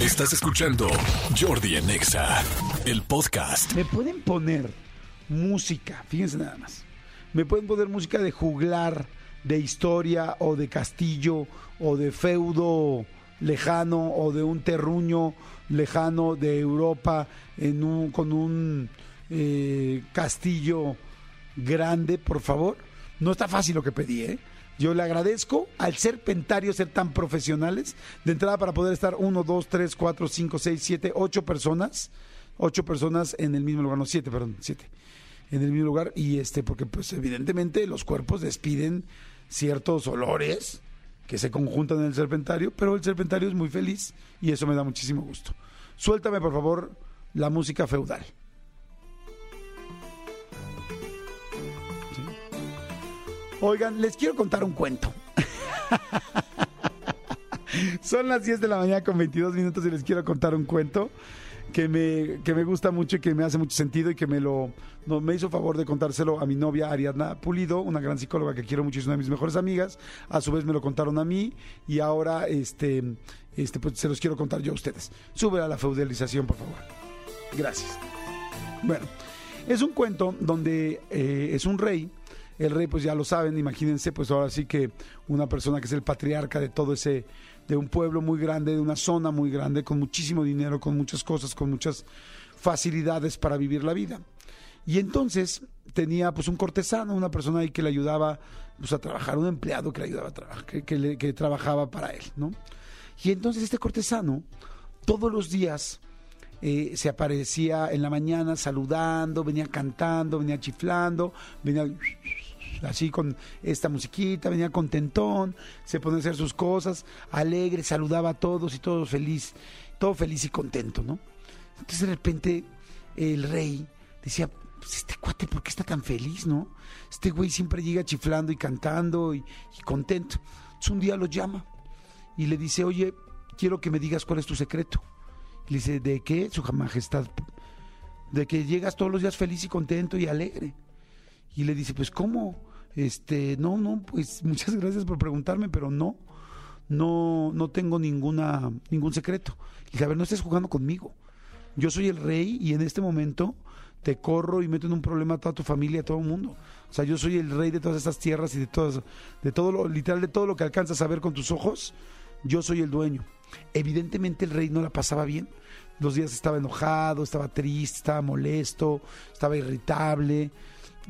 Estás escuchando Jordi en Exa, el podcast. Me pueden poner música, fíjense nada más. Me pueden poner música de juglar, de historia o de castillo o de feudo lejano o de un terruño lejano de Europa en un, con un eh, castillo grande, por favor. No está fácil lo que pedí, ¿eh? Yo le agradezco al Serpentario ser tan profesionales. De entrada para poder estar uno, dos, tres, cuatro, cinco, seis, siete, ocho personas. Ocho personas en el mismo lugar, no, siete, perdón, siete. En el mismo lugar. Y este, porque pues evidentemente los cuerpos despiden ciertos olores que se conjuntan en el Serpentario, pero el Serpentario es muy feliz y eso me da muchísimo gusto. Suéltame, por favor, la música feudal. Oigan, les quiero contar un cuento. Son las 10 de la mañana con 22 minutos y les quiero contar un cuento que me, que me gusta mucho y que me hace mucho sentido y que me lo no, me hizo favor de contárselo a mi novia Ariadna Pulido, una gran psicóloga que quiero mucho y es una de mis mejores amigas. A su vez me lo contaron a mí y ahora este, este, pues, se los quiero contar yo a ustedes. Sube a la feudalización, por favor. Gracias. Bueno, es un cuento donde eh, es un rey el rey, pues ya lo saben, imagínense, pues ahora sí que una persona que es el patriarca de todo ese, de un pueblo muy grande, de una zona muy grande, con muchísimo dinero, con muchas cosas, con muchas facilidades para vivir la vida. Y entonces tenía pues un cortesano, una persona ahí que le ayudaba pues, a trabajar, un empleado que le ayudaba a trabajar, que, trabajaba para él, ¿no? Y entonces este cortesano, todos los días, eh, se aparecía en la mañana saludando, venía cantando, venía chiflando, venía así con esta musiquita, venía contentón, se ponía a hacer sus cosas, alegre, saludaba a todos y todo feliz, todo feliz y contento, ¿no? Entonces de repente el rey decía, pues este cuate, ¿por qué está tan feliz, no? Este güey siempre llega chiflando y cantando y, contento. Entonces un día lo llama y le dice, oye, quiero que me digas cuál es tu secreto. Le dice, ¿de qué, su majestad? De que llegas todos los días feliz y contento y alegre. Y le dice, pues ¿cómo? Este, no, no, pues muchas gracias por preguntarme, pero no, no, no tengo ninguna, ningún secreto. Y a ver, no estés jugando conmigo. Yo soy el rey y en este momento te corro y meto en un problema a toda tu familia, a todo el mundo. O sea, yo soy el rey de todas estas tierras y de todas, de todo lo, literal, de todo lo que alcanzas a ver con tus ojos, yo soy el dueño. Evidentemente el rey no la pasaba bien. Los días estaba enojado, estaba triste, estaba molesto, estaba irritable.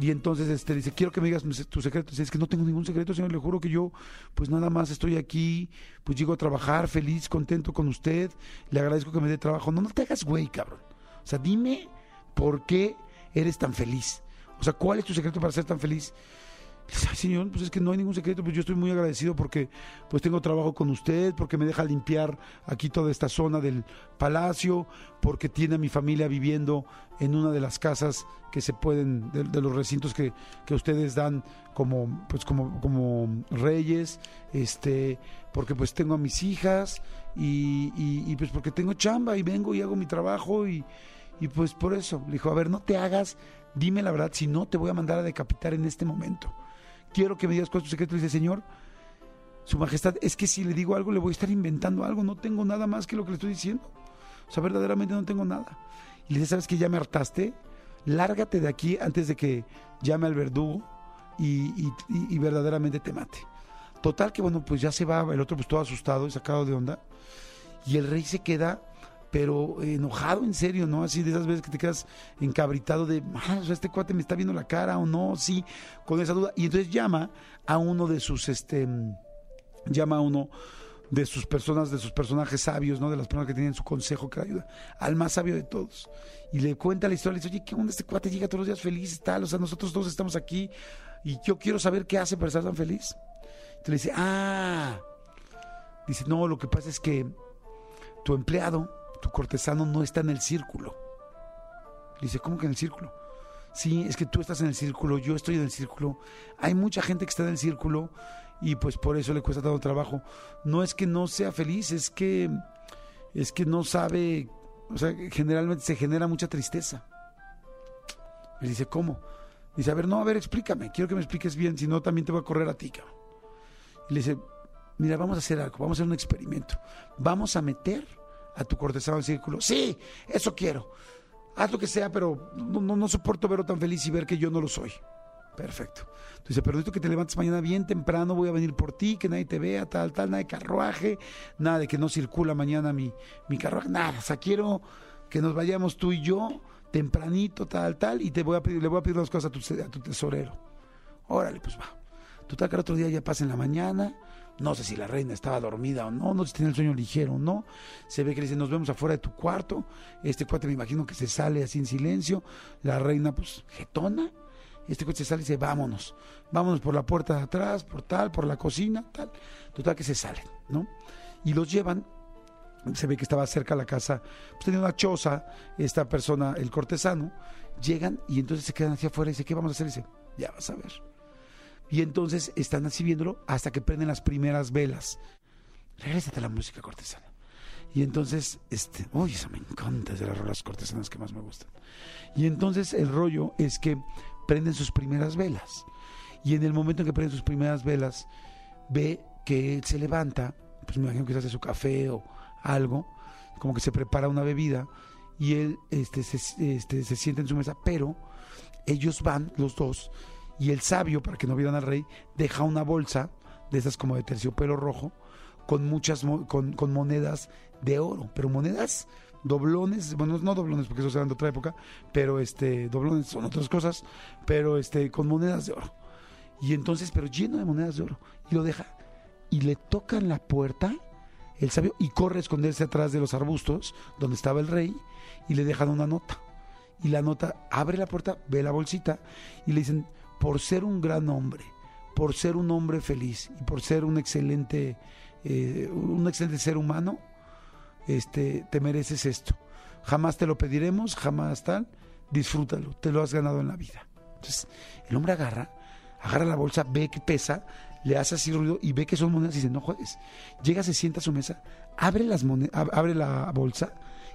Y entonces este, dice, quiero que me digas tu secreto. Dice, es que no tengo ningún secreto, señor. Le juro que yo, pues nada más estoy aquí, pues llego a trabajar feliz, contento con usted. Le agradezco que me dé trabajo. No, no te hagas güey, cabrón. O sea, dime por qué eres tan feliz. O sea, ¿cuál es tu secreto para ser tan feliz? Señor, pues es que no hay ningún secreto, pues yo estoy muy agradecido porque pues tengo trabajo con usted, porque me deja limpiar aquí toda esta zona del palacio, porque tiene a mi familia viviendo en una de las casas que se pueden, de, los recintos que, que, ustedes dan como, pues como, como reyes, este, porque pues tengo a mis hijas y, y, pues porque tengo chamba y vengo y hago mi trabajo y, y pues por eso, le dijo, a ver, no te hagas, dime la verdad, si no te voy a mandar a decapitar en este momento quiero que me digas cuál es secreto. dice, Señor, Su Majestad, es que si le digo algo, le voy a estar inventando algo. No tengo nada más que lo que le estoy diciendo. O sea, verdaderamente no tengo nada. Y le dice, ¿sabes que ya me hartaste? Lárgate de aquí antes de que llame al verdugo y, y verdaderamente te mate. Total que, bueno, pues ya se va el otro pues todo asustado y sacado de onda. Y el rey se queda pero enojado en serio, ¿no? Así de esas veces que te quedas encabritado de, ah, o sea, este cuate me está viendo la cara o no, sí, con esa duda. Y entonces llama a uno de sus, este, llama a uno de sus personas, de sus personajes sabios, ¿no? De las personas que tienen su consejo que ayuda, al más sabio de todos. Y le cuenta la historia, le dice, oye, ¿qué onda este cuate llega todos los días feliz, tal? O sea, nosotros todos estamos aquí y yo quiero saber qué hace para estar tan feliz. Entonces le dice, ah, dice, no, lo que pasa es que tu empleado tu cortesano no está en el círculo. Dice, ¿cómo que en el círculo? Sí, es que tú estás en el círculo, yo estoy en el círculo. Hay mucha gente que está en el círculo y pues por eso le cuesta tanto trabajo. No es que no sea feliz, es que es que no sabe, o sea, generalmente se genera mucha tristeza. Y dice, ¿cómo? Dice, a ver, no, a ver, explícame, quiero que me expliques bien, si no también te voy a correr a ti, cabrón. Y le dice, mira, vamos a hacer algo, vamos a hacer un experimento. Vamos a meter a tu cortesano del círculo. Sí, eso quiero. Haz lo que sea, pero no, no, no soporto verlo tan feliz y ver que yo no lo soy. Perfecto. Dice, pero necesito que te levantes mañana bien temprano, voy a venir por ti, que nadie te vea, tal, tal, nada de carruaje, nada de que no circula mañana mi, mi carruaje, nada. O sea, quiero que nos vayamos tú y yo tempranito, tal, tal, y te voy a pedir, le voy a pedir las cosas a tu, a tu tesorero. Órale, pues va. Total que el otro día ya pasa en la mañana, no sé si la reina estaba dormida o no, no sé si tenía el sueño ligero o no. Se ve que le dice, nos vemos afuera de tu cuarto. Este cuate me imagino que se sale así en silencio. La reina, pues, jetona. Este coche sale y dice, vámonos. Vámonos por la puerta de atrás, por tal, por la cocina, tal. Total que se salen, ¿no? Y los llevan se ve que estaba cerca la casa, pues tenía una choza, esta persona, el cortesano, llegan y entonces se quedan hacia afuera y dice, ¿qué vamos a hacer? Y dice, ya vas a ver. Y entonces están así viéndolo hasta que prenden las primeras velas. Regrésate a la música cortesana. Y entonces, este, uy, eso me encanta, es de las rolas cortesanas que más me gustan. Y entonces el rollo es que prenden sus primeras velas. Y en el momento en que prenden sus primeras velas, ve que él se levanta, pues me imagino que se hace su café o algo, como que se prepara una bebida y él este, se, este, se sienta en su mesa, pero ellos van, los dos, y el sabio, para que no vieran al rey, deja una bolsa de esas como de terciopelo rojo, con muchas con, con monedas de oro, pero monedas doblones, bueno, no doblones porque eso se de otra época, pero este, doblones son otras cosas, pero este, con monedas de oro. Y entonces, pero lleno de monedas de oro. Y lo deja. Y le tocan la puerta el sabio y corre a esconderse atrás de los arbustos donde estaba el rey y le dejan una nota. Y la nota abre la puerta, ve la bolsita y le dicen, por ser un gran hombre, por ser un hombre feliz y por ser un excelente, eh, un excelente ser humano, este, te mereces esto. Jamás te lo pediremos, jamás tal, disfrútalo, te lo has ganado en la vida. Entonces, el hombre agarra, agarra la bolsa, ve que pesa, le hace así ruido y ve que son monedas y dice, no juegues. Llega, se sienta a su mesa, abre, las abre la bolsa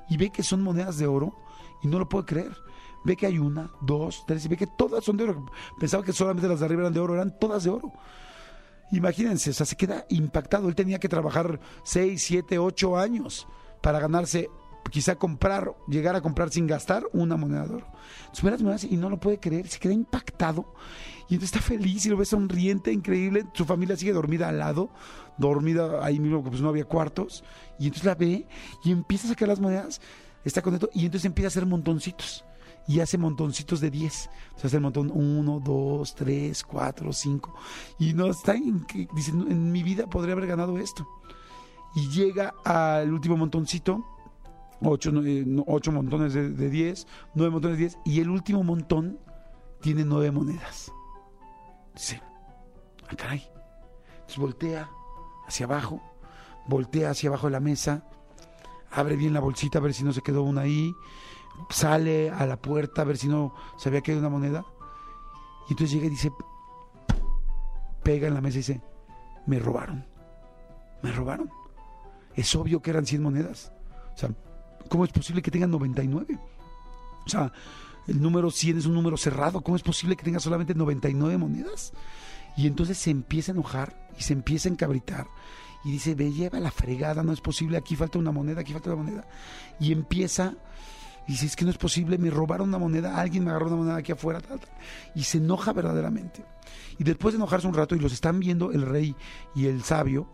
y ve que son monedas de oro y no lo puede creer. Ve que hay una, dos, tres y ve que todas son de oro. Pensaba que solamente las de arriba eran de oro, eran todas de oro. Imagínense, o sea, se queda impactado. Él tenía que trabajar seis, siete, ocho años para ganarse, quizá comprar, llegar a comprar sin gastar una moneda de oro. Monedas y no lo puede creer, se queda impactado y entonces está feliz y lo ve sonriente, increíble. Su familia sigue dormida al lado, dormida ahí mismo, pues no había cuartos. Y entonces la ve y empieza a sacar las monedas, está contento y entonces empieza a hacer montoncitos. Y hace montoncitos de 10. O sea, hace el montón 1, 2, 3, 4, 5. Y no está en, dice, en mi vida podría haber ganado esto. Y llega al último montoncito, 8, ocho montones de 10, 9 montones de 10. Y el último montón tiene 9 monedas. Dice, ah, caray. Entonces voltea hacia abajo, voltea hacia abajo de la mesa, abre bien la bolsita a ver si no se quedó una ahí, sale a la puerta a ver si no se había quedado una moneda. Y entonces llega y dice, pega en la mesa y dice, me robaron, me robaron. Es obvio que eran 100 monedas. O sea, ¿cómo es posible que tengan 99? O sea, el número 100 es un número cerrado. ¿Cómo es posible que tenga solamente 99 monedas? Y entonces se empieza a enojar y se empieza a encabritar. Y dice, ve, lleva la fregada, no es posible, aquí falta una moneda, aquí falta una moneda. Y empieza, y dice, es que no es posible, me robaron una moneda, alguien me agarró una moneda aquí afuera, y se enoja verdaderamente. Y después de enojarse un rato, y los están viendo el rey y el sabio,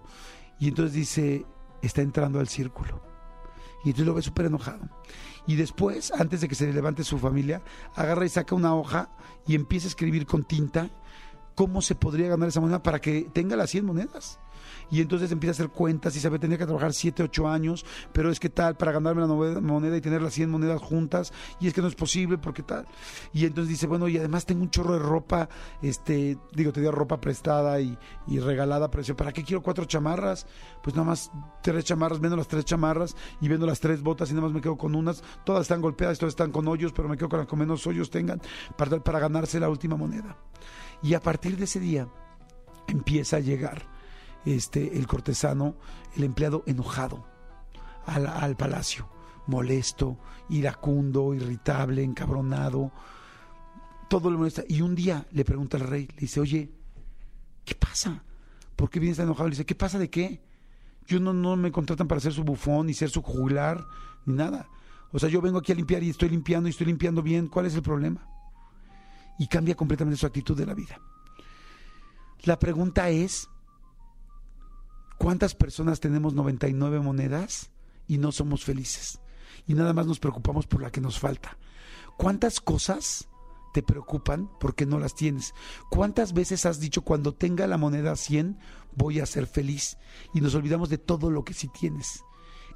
y entonces dice, está entrando al círculo. Y entonces lo ve súper enojado. Y después, antes de que se levante su familia, agarra y saca una hoja y empieza a escribir con tinta cómo se podría ganar esa moneda para que tenga las 100 monedas y entonces empieza a hacer cuentas y sabe, tenía que trabajar 7, 8 años, pero es que tal, para ganarme la moneda y tener las 100 monedas juntas, y es que no es posible porque tal. Y entonces dice, bueno, y además tengo un chorro de ropa, este, digo, te dio ropa prestada y, regalada, pero dice, ¿para qué quiero cuatro chamarras? Pues nada más tres chamarras, vendo las tres chamarras y vendo las tres botas y nada más me quedo con unas, todas están golpeadas, todas están con hoyos, pero me quedo con las que menos hoyos tengan para, para ganarse la última moneda. Y a partir de ese día empieza a llegar este, el cortesano, el empleado enojado al, palacio, molesto, iracundo, irritable, encabronado, todo le molesta. Y un día le pregunta al rey, le dice, oye, ¿qué pasa? ¿Por qué vienes tan enojado? Le dice, ¿qué pasa de qué? Yo no, me contratan para ser su bufón, ni ser su jugular, ni nada. O sea, yo vengo aquí a limpiar y estoy limpiando y estoy limpiando bien. ¿Cuál es el problema? Y cambia completamente su actitud de la vida. La pregunta es, ¿cuántas personas tenemos 99 monedas y no somos felices? Y nada más nos preocupamos por la que nos falta. ¿Cuántas cosas te preocupan porque no las tienes? ¿Cuántas veces has dicho cuando tenga la moneda 100 voy a ser feliz? Y nos olvidamos de todo lo que sí tienes.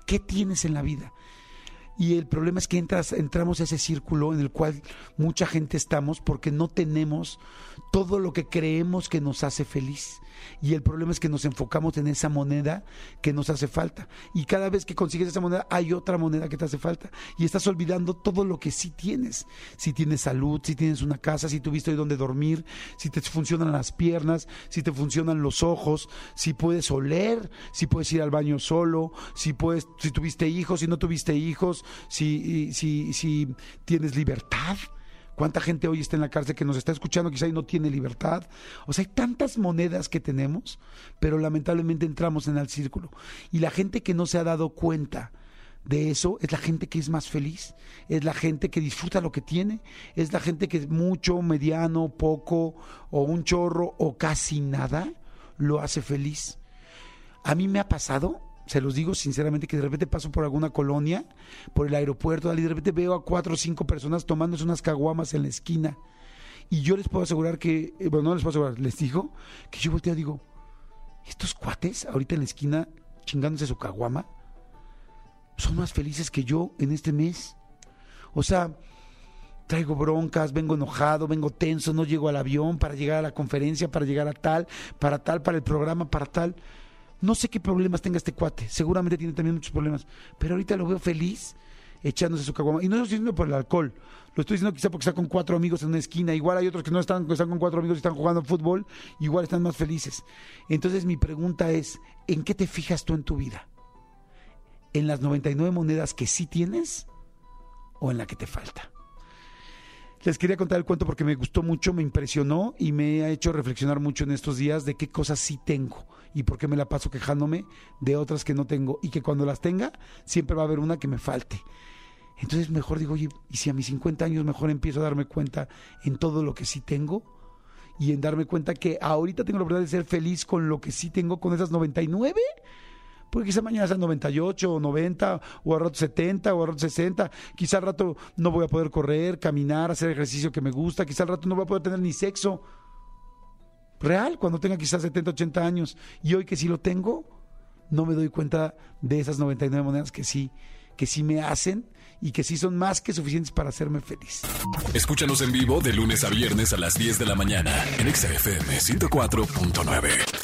¿Qué tienes en la vida? Y el problema es que entramos a ese círculo en el cual mucha gente estamos porque no tenemos todo lo que creemos que nos hace feliz. Y el problema es que nos enfocamos en esa moneda que nos hace falta. Y cada vez que consigues esa moneda hay otra moneda que te hace falta. Y estás olvidando todo lo que sí tienes. Si tienes salud, si tienes una casa, si tuviste hoy donde dormir, si te funcionan las piernas, si te funcionan los ojos, si puedes oler, si puedes ir al baño solo, si puedes, si tuviste hijos, si no tuviste hijos, si, si, si tienes libertad. ¿Cuánta gente hoy está en la cárcel que nos está escuchando quizá y no tiene libertad? O sea, hay tantas monedas que tenemos, pero lamentablemente entramos en el círculo. Y la gente que no se ha dado cuenta de eso es la gente que es más feliz, es la gente que disfruta lo que tiene, es la gente que es mucho, mediano, poco, o un chorro, o casi nada, lo hace feliz. A mí me ha pasado se los digo sinceramente que de repente paso por alguna colonia, por el aeropuerto, y de repente veo a cuatro o cinco personas tomándose unas caguamas en la esquina. Y yo les puedo asegurar que, eh, bueno, no les puedo asegurar, les digo que yo volteo y digo, estos cuates ahorita en la esquina chingándose su caguama, son más felices que yo en este mes. O sea, traigo broncas, vengo enojado, vengo tenso, no llego al avión para llegar a la conferencia, para llegar a tal, para tal, para el programa, para tal. No sé qué problemas tenga este cuate, seguramente tiene también muchos problemas, pero ahorita lo veo feliz echándose su caguama. Y no lo estoy diciendo por el alcohol, lo estoy diciendo quizá porque está con cuatro amigos en una esquina. Igual hay otros que no están, que están con cuatro amigos y están jugando fútbol, igual están más felices. Entonces mi pregunta es, ¿en qué te fijas tú en tu vida? ¿En las 99 monedas que sí tienes o en la que te falta? Les quería contar el cuento porque me gustó mucho, me impresionó y me ha hecho reflexionar mucho en estos días de qué cosas sí tengo y por qué me la paso quejándome de otras que no tengo y que cuando las tenga siempre va a haber una que me falte. Entonces mejor digo, oye, y si a mis 50 años mejor empiezo a darme cuenta en todo lo que sí tengo y en darme cuenta que ahorita tengo la oportunidad de ser feliz con lo que sí tengo, con esas 99 porque quizá mañana sean 98 o 90 o al rato 70 o al rato 60, quizá al rato no voy a poder correr, caminar, hacer ejercicio que me gusta, quizá al rato no voy a poder tener ni sexo real cuando tenga quizás 70, 80 años y hoy que sí lo tengo, no me doy cuenta de esas 99 monedas que sí que sí me hacen y que sí son más que suficientes para hacerme feliz. Escúchanos en vivo de lunes a viernes a las 10 de la mañana en XFM 104.9.